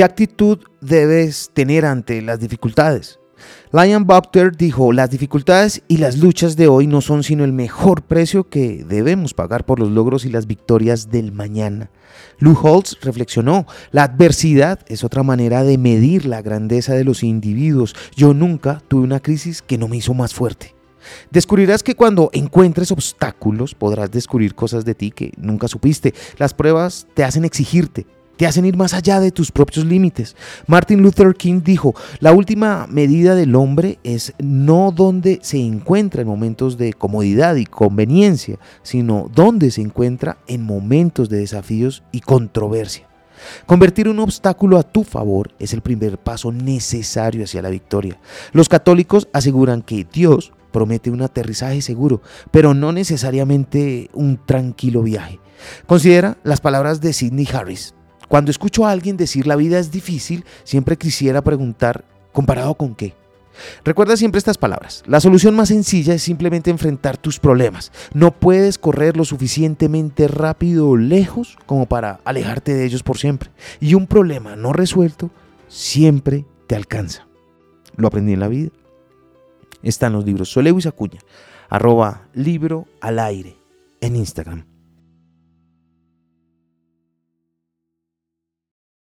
¿Qué actitud debes tener ante las dificultades? Lion Butler dijo, las dificultades y las luchas de hoy no son sino el mejor precio que debemos pagar por los logros y las victorias del mañana. Lou Holtz reflexionó, la adversidad es otra manera de medir la grandeza de los individuos. Yo nunca tuve una crisis que no me hizo más fuerte. Descubrirás que cuando encuentres obstáculos podrás descubrir cosas de ti que nunca supiste. Las pruebas te hacen exigirte, te hacen ir más allá de tus propios límites. Martin Luther King dijo, la última medida del hombre es no donde se encuentra en momentos de comodidad y conveniencia, sino donde se encuentra en momentos de desafíos y controversia. Convertir un obstáculo a tu favor es el primer paso necesario hacia la victoria. Los católicos aseguran que Dios promete un aterrizaje seguro, pero no necesariamente un tranquilo viaje. Considera las palabras de Sidney Harris. Cuando escucho a alguien decir la vida es difícil, siempre quisiera preguntar, ¿comparado con qué? Recuerda siempre estas palabras. La solución más sencilla es simplemente enfrentar tus problemas. No puedes correr lo suficientemente rápido o lejos como para alejarte de ellos por siempre. Y un problema no resuelto siempre te alcanza. Lo aprendí en la vida. Están los libros Soy Lewis Acuña, arroba libro al aire en Instagram.